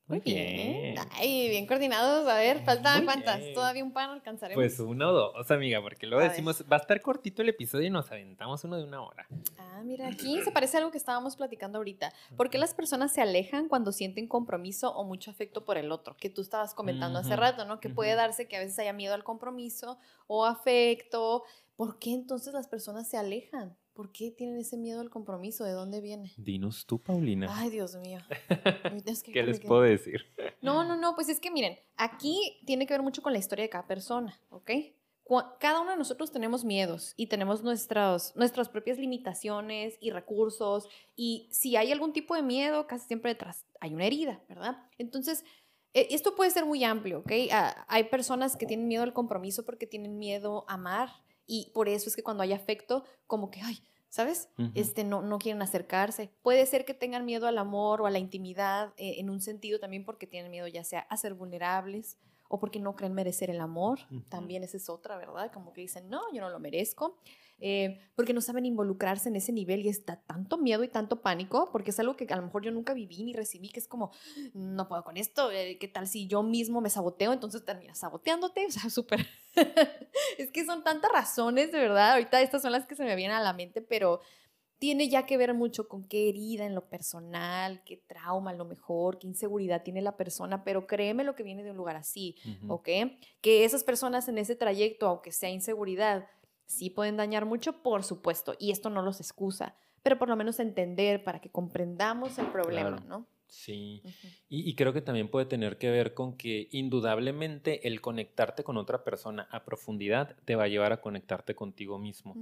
Muy bien. Ay, bien coordinados. A ver, faltan cuántas. Todavía un pan alcanzaremos. Pues uno o dos, amiga, porque luego decimos, va a estar cortito el episodio y nos aventamos uno de una hora. Ah, mira, aquí se parece a algo que estábamos platicando ahorita. ¿Por qué las personas se alejan cuando sienten compromiso o mucho afecto por el otro? Que tú estabas comentando hace rato, ¿no? Que puede darse que a veces haya miedo al compromiso o afecto. ¿Por qué entonces las personas se alejan? ¿Por qué tienen ese miedo al compromiso? ¿De dónde viene? Dinos tú, Paulina. Ay, Dios mío. ¿Qué les puedo decir? No, no, no, pues es que miren, aquí tiene que ver mucho con la historia de cada persona, ¿ok? Cada uno de nosotros tenemos miedos y tenemos nuestras, nuestras propias limitaciones y recursos y si hay algún tipo de miedo, casi siempre detrás hay una herida, ¿verdad? Entonces, e, esto puede ser muy amplio, ¿ok? Ah, hay personas que tienen miedo al compromiso porque tienen miedo a amar y por eso es que cuando hay afecto, como que, ay, ¿sabes? este, no, no quieren acercarse. Puede ser que tengan miedo al amor o a la intimidad eh, en un sentido también porque tienen miedo ya sea a ser vulnerables o porque no creen merecer el amor. También esa es otra, ¿verdad? Como que dicen, no, yo no lo merezco. Eh, porque no saben involucrarse en ese nivel y está tanto miedo y tanto pánico, porque es algo que a lo mejor yo nunca viví ni recibí, que es como, no puedo con esto, eh, ¿qué tal si yo mismo me saboteo? Entonces terminas saboteándote, o sea, súper... es que son tantas razones, de verdad, ahorita estas son las que se me vienen a la mente, pero tiene ya que ver mucho con qué herida en lo personal, qué trauma a lo mejor, qué inseguridad tiene la persona, pero créeme lo que viene de un lugar así, ¿ok? Que esas personas en ese trayecto, aunque sea inseguridad, Sí pueden dañar mucho, por supuesto, y esto no los excusa, pero por lo menos entender para que comprendamos el problema, ¿no? Sí, y, creo que también puede tener que ver con que indudablemente el conectarte con otra persona a profundidad te va a llevar a conectarte contigo mismo.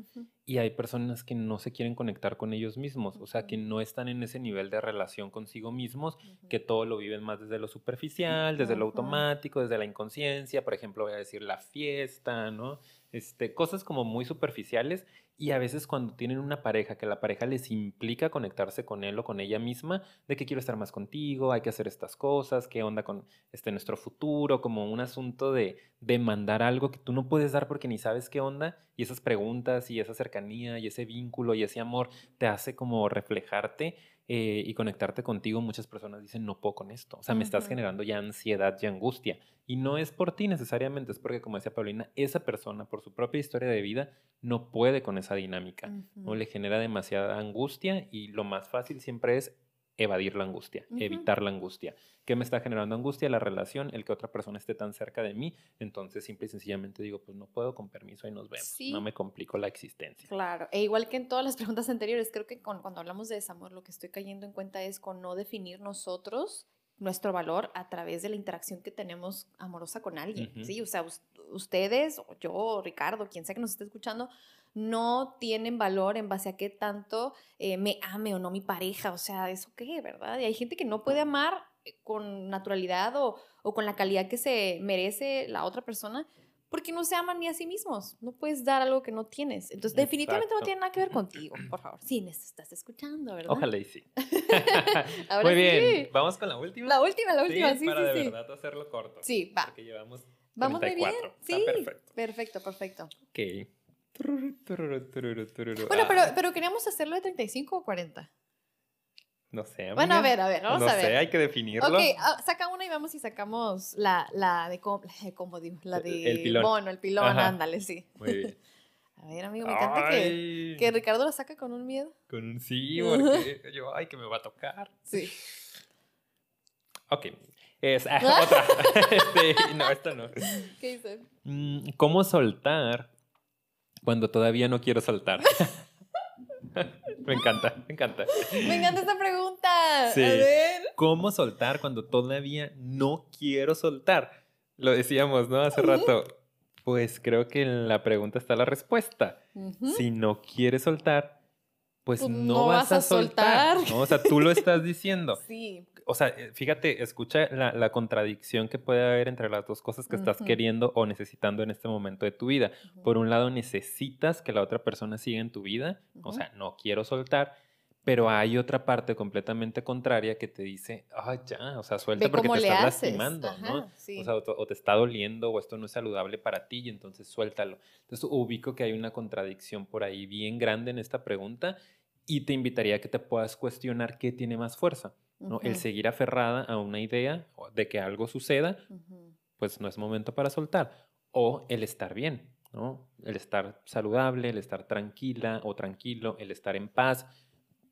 Y hay personas que no se quieren conectar con ellos mismos, o sea, que no están en ese nivel de relación consigo mismos, que todo lo viven más desde lo superficial, desde lo automático, desde la inconsciencia, por ejemplo, voy a decir la fiesta, ¿no? Este, cosas como muy superficiales y a veces cuando tienen una pareja, que la pareja les implica conectarse con él o con ella misma, de que quiero estar más contigo, hay que hacer estas cosas, qué onda con este, nuestro futuro, como un asunto de demandar algo que tú no puedes dar porque ni sabes qué onda, y esas preguntas y esa cercanía y ese vínculo y ese amor te hace como reflejarte eh, y conectarte contigo, muchas personas dicen, no puedo con esto. O sea, me estás generando ya ansiedad y angustia. Y no es por ti necesariamente, es porque, como decía Paulina, esa persona, por su propia historia de vida, no puede con esa dinámica. No le genera demasiada angustia y lo más fácil siempre es evadir la angustia, evitar la angustia. ¿Qué me está generando angustia? La relación, el que otra persona esté tan cerca de mí. Entonces, simple y sencillamente digo, pues no puedo, con permiso, y nos vemos. No me complico la existencia. Claro, e igual que en todas las preguntas anteriores, creo que cuando hablamos de desamor, lo que estoy cayendo en cuenta es con no definir nosotros nuestro valor a través de la interacción que tenemos amorosa con alguien. Sí, o sea, ustedes, o yo, Ricardo, quien sea que nos esté escuchando, no tienen valor en base a qué tanto eh, me ame o no mi pareja. O sea, ¿eso qué, verdad? Y hay gente que no puede amar eh, con naturalidad o, o con la calidad que se merece la otra persona porque no se aman ni a sí mismos. No puedes dar algo que no tienes. Entonces, definitivamente no tiene nada que ver contigo, por favor. Sí, me estás escuchando, ¿verdad? Ojalá y sí. Muy bien, vamos con la última. La última, la última, sí, sí, para de verdad hacerlo corto. Sí, va. Porque llevamos Vamos muy bien. Sí, perfecto. Perfecto, perfecto. Ok. Bueno, pero, pero queríamos hacerlo de 35 o 40. No sé. Amiga. Bueno, a ver, a ver, vamos no a ver. sé, hay que definirlo. Ok, ah, saca una y vamos y sacamos la, la de cómo, cómo digo, la de El pilón. mono, el pilón, Ajá. ándale, sí. Muy bien. A ver, amigo, me encanta que, que Ricardo lo saca con un miedo. Con un sí, porque yo, ay, que me va a tocar. Sí. Ok. Es ah, otra. Este, no, esta no. ¿Qué dice? Mm, ¿Cómo soltar cuando todavía no quiero soltar? me encanta, me encanta. Me encanta esta pregunta. Sí. A ver. ¿Cómo soltar cuando todavía no quiero soltar? Lo decíamos, ¿no? Hace rato. Pues creo que en la pregunta está la respuesta. Si no quieres soltar, pues, Pues no, no vas, vas a a soltar. soltar. ¿no? O sea, tú lo estás diciendo. Sí. O sea, eh, fíjate, escucha la, la contradicción que puede haber entre las dos cosas que estás queriendo o necesitando en este momento de tu vida. Por un lado, necesitas que la otra persona siga en tu vida, o Ujú. sea, no quiero soltar, pero hay otra parte completamente contraria que te dice, ah, ya, o sea, suelta porque te estás haces. lastimando, ¿no? Sí. O sea, o te, o te está doliendo o esto no es saludable para ti y entonces suéltalo. Entonces ubico que hay una contradicción por ahí bien grande en esta pregunta y te invitaría a que te puedas cuestionar qué tiene más fuerza, ¿no? El seguir aferrada a una idea de que algo suceda, pues no es momento para soltar. O el estar bien, ¿no? El estar saludable, el estar tranquila o tranquilo, el estar en paz.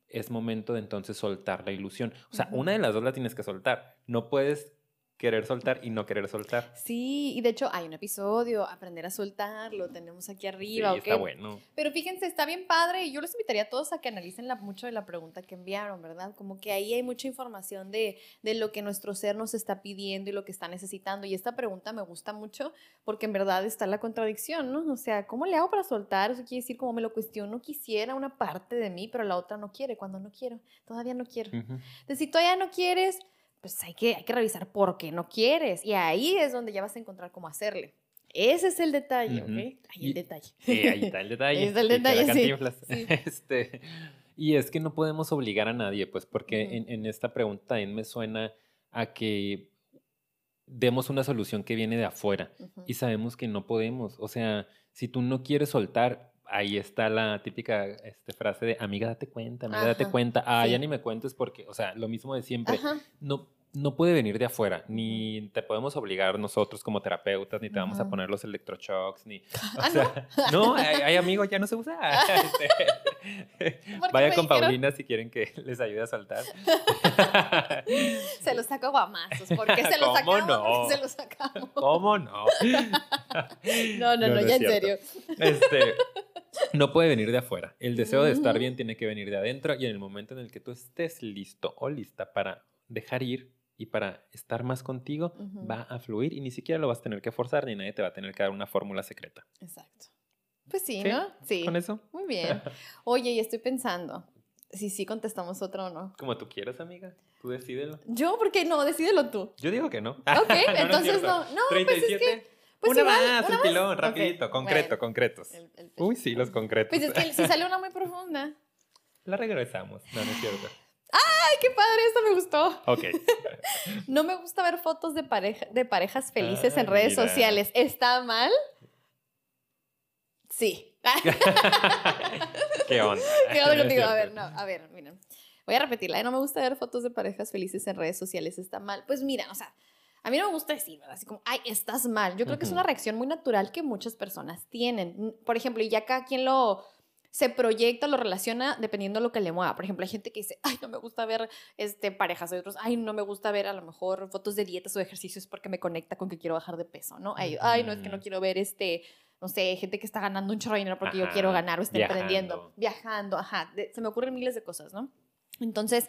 Es momento de entonces soltar la ilusión. O sea, una de las dos la tienes que soltar. No puedes querer soltar y no querer soltar. Sí, y de hecho hay un episodio, aprender a soltar, lo tenemos aquí arriba, sí, ¿ok? está bueno. Pero fíjense, está bien padre y yo les invitaría a todos a que analicen la, mucho de la pregunta que enviaron, ¿verdad? Como que ahí hay mucha información de, de lo que nuestro ser nos está pidiendo y lo que está necesitando. Y esta pregunta me gusta mucho porque en verdad está la contradicción, ¿no? O sea, ¿cómo le hago para soltar? Eso quiere decir, como me lo cuestiono, quisiera una parte de mí, pero la otra no quiere. Cuando no quiero, todavía no quiero. Ujú. Entonces, si todavía no quieres, pues hay que, hay que revisar por qué no quieres. Y ahí es donde ya vas a encontrar cómo hacerle. Ese es el detalle. ¿ok? Ahí Y- el detalle. Sí, ahí está el detalle. Ahí está el detalle, sí. Este, y es que no podemos obligar a nadie, pues, porque Ujú. en, en esta pregunta también me suena a que demos una solución que viene de afuera Ujú. y sabemos que no podemos. O sea, si tú no quieres soltar, ahí está la típica este, frase de amiga, date cuenta, amiga, date cuenta. Ah, sí. ya ni me cuentes porque, o sea, lo mismo de siempre. Ajá. No, no puede venir de afuera, ni te podemos obligar nosotros como terapeutas, ni te vamos a poner los electroshocks, ni... o Ah, sea, no, hay, hay amigos, ya no se usa. Este, Porque Vaya con dijeron- Paulina si quieren que les ayude a saltar. Se los saco guamazos. ¿Por qué se los ¿Cómo sacamos? no? ¿Por qué se los sacamos? ¿Cómo no? No, no, no, es ya en serio. Este, no puede venir de afuera. El deseo de estar bien tiene que venir de adentro y en el momento en el que tú estés listo o lista para dejar ir y para estar más contigo, va a fluir y ni siquiera lo vas a tener que forzar ni nadie te va a tener que dar una fórmula secreta. Exacto. Pues sí, ¿Sí? ¿no? Sí. ¿Con eso? Muy bien. Oye, y estoy pensando si sí contestamos otra o no. Como tú quieras, amiga. Tú decídelo. Yo, porque no, decídelo tú. Yo digo que no. Ok, No, entonces no. No, pues es 37. que. Pues una igual, más, una más. pilón, Ok, rapidito, concreto, bueno, concretos. el- el- Uy, sí, los concretos. Pues es que si sale una muy profunda. La regresamos. No, no es cierto. ¡Ay, qué padre! Esto me gustó. Ok. No me gusta ver fotos de, pareja, de parejas felices en redes mira. sociales. ¿Está mal? Sí. ¿Qué onda? ¿Qué onda contigo? A ver, no, a ver, miren. Voy a repetirla. ¿eh? No me gusta ver fotos de parejas felices en redes sociales. ¿Está mal? Pues mira, o sea, a mí no me gusta decir, ¿verdad? Así como, ay, estás mal. Yo creo que es una reacción muy natural que muchas personas tienen. Por ejemplo, y ya cada quien lo se proyecta, lo relaciona dependiendo de lo que le mueva. Por ejemplo, hay gente que dice, ay, no me gusta ver este, parejas. Hay otros, ay, no me gusta ver a lo mejor fotos de dietas o ejercicios porque me conecta con que quiero bajar de peso, ¿no? Ay, ay, no es que no quiero ver este, no sé, gente que está ganando un chorro de dinero porque yo quiero ganar o está viajando. emprendiendo, viajando, ajá. de- se me ocurren miles de cosas, ¿no? Entonces,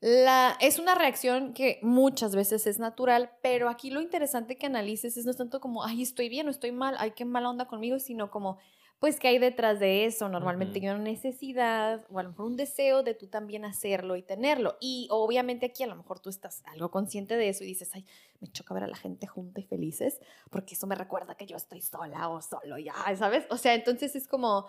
la, es una reacción que muchas veces es natural, pero aquí lo interesante que analices es no es tanto como, ay, estoy bien o estoy mal, ay, qué mala onda conmigo, sino como, pues, ¿qué hay detrás de eso? Normalmente hay una necesidad o a lo mejor un deseo de tú también hacerlo y tenerlo. Y obviamente aquí a lo mejor tú estás algo consciente de eso y dices, ay, me choca ver a la gente junta y felices, porque eso me recuerda que yo estoy sola o solo, ya, ¿sabes? O sea, entonces es como,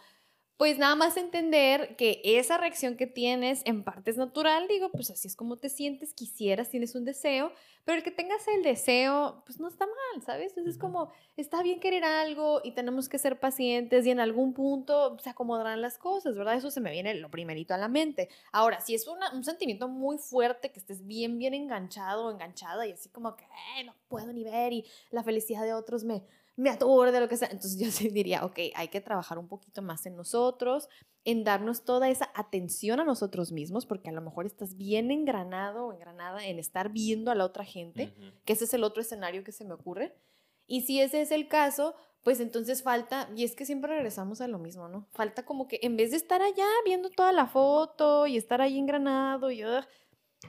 pues nada más entender que esa reacción que tienes en parte es natural, digo, pues así es como te sientes, quisieras, tienes un deseo, pero el que tengas el deseo, pues no está mal, ¿sabes? Entonces es como, está bien querer algo y tenemos que ser pacientes y en algún punto se acomodarán las cosas, ¿verdad? Eso se me viene lo primerito a la mente. Ahora, si es un sentimiento muy fuerte, que estés bien, bien enganchado o enganchada y así como que, no puedo ni ver y la felicidad de otros me me aturde, lo que sea. Entonces yo sí diría, ok, hay que trabajar un poquito más en nosotros, en darnos toda esa atención a nosotros mismos, porque a lo mejor estás bien engranado o engranada en estar viendo a la otra gente, que ese es el otro escenario que se me ocurre. Y si ese es el caso, pues entonces falta, y es que siempre regresamos a lo mismo, ¿no? Falta como que en vez de estar allá viendo toda la foto y estar ahí engranado y... Uh,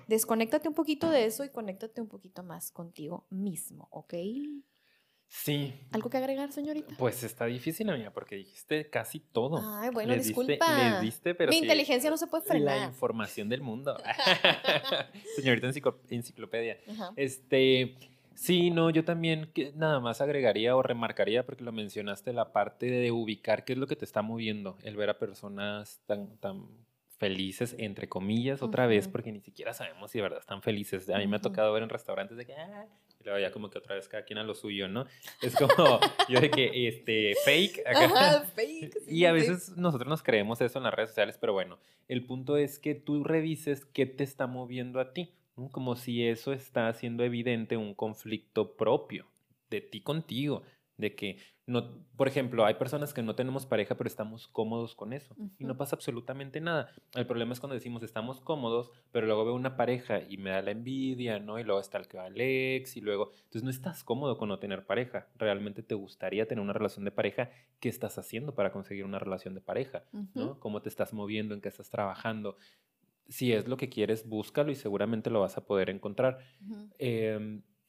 desconéctate un poquito de eso y conéctate un poquito más contigo mismo, ¿ok? Sí. ¿Algo que agregar, señorita? Pues está difícil, amiga, porque dijiste casi todo. Ay, bueno, disculpa. Diste, pero Mi inteligencia no se puede frenar. La información del mundo. señorita enciclopedia. Este, sí, no, yo también nada más agregaría o remarcaría, porque lo mencionaste, la parte de ubicar qué es lo que te está moviendo, el ver a personas tan, tan felices, entre comillas, otra vez, porque ni siquiera sabemos si de verdad están felices. A mí me ha tocado ver en restaurantes de que, ah", luego ya como que otra vez cada quien a lo suyo, ¿no? Es como, yo de que, este, fake. Ajá, fake. y a veces nosotros nos creemos eso en las redes sociales, pero bueno, el punto es que tú revises qué te está moviendo a ti, como si eso está haciendo evidente un conflicto propio de ti contigo de que no, por ejemplo, hay personas que no tenemos pareja pero estamos cómodos con eso y no pasa absolutamente nada. El problema es cuando decimos estamos cómodos, pero luego veo una pareja y me da la envidia, ¿no? Y luego está el que va Alex y luego, entonces no estás cómodo con no tener pareja. Realmente te gustaría tener una relación de pareja. ¿Qué estás haciendo para conseguir una relación de pareja? ¿No? ¿Cómo te estás moviendo? ¿En qué estás trabajando? Si es lo que quieres, búscalo y seguramente lo vas a poder encontrar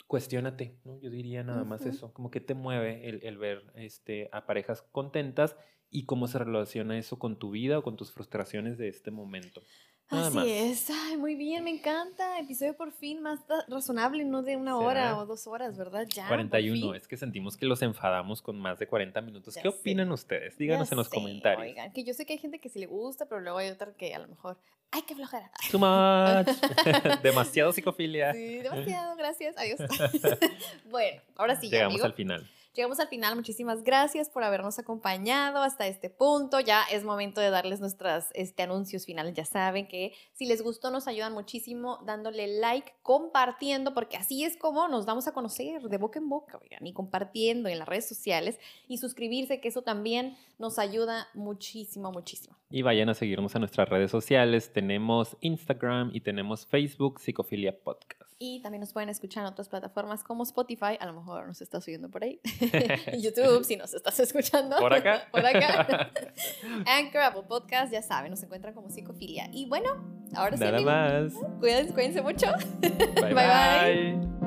cuestiónate, ¿no? Yo diría nada más eso, como que te mueve el, el, ver este, a parejas contentas y cómo se relaciona eso con tu vida o con tus frustraciones de este momento. Así es, Ay, muy bien, me encanta. Episodio por fin más razonable, no de una hora o dos horas, ¿verdad? Ya. 41, es que sentimos que los enfadamos con más de 40 minutos. ¿Qué opinan ustedes? Díganos en los comentarios. Oigan, que yo sé que hay gente que sí le gusta, pero luego hay otra que a lo mejor, ¡ay, qué flojera! Too much. demasiado psicofilia. Sí, demasiado, gracias, adiós. bueno, ahora sí. Llegamos al final. Llegamos al final. Muchísimas gracias por habernos acompañado hasta este punto. Ya es momento de darles nuestros este, anuncios finales. Ya saben que si les gustó nos ayudan muchísimo dándole like, compartiendo, porque así es como nos vamos a conocer de boca en boca, oigan, y compartiendo en las redes sociales y suscribirse, que eso también nos ayuda muchísimo, muchísimo. Y vayan a seguirnos a nuestras redes sociales. Tenemos Instagram y tenemos Facebook, Psicofilia Podcast. Y también nos pueden escuchar en otras plataformas como Spotify, a lo mejor nos estás oyendo por ahí. YouTube, si nos estás escuchando. Por acá. por acá. Anchor, Apple Podcast, ya saben, nos encuentran como psicofilia. Y bueno, ahora Nada sí. Nada más. Cuídense, cuídense mucho. bye. bye. bye.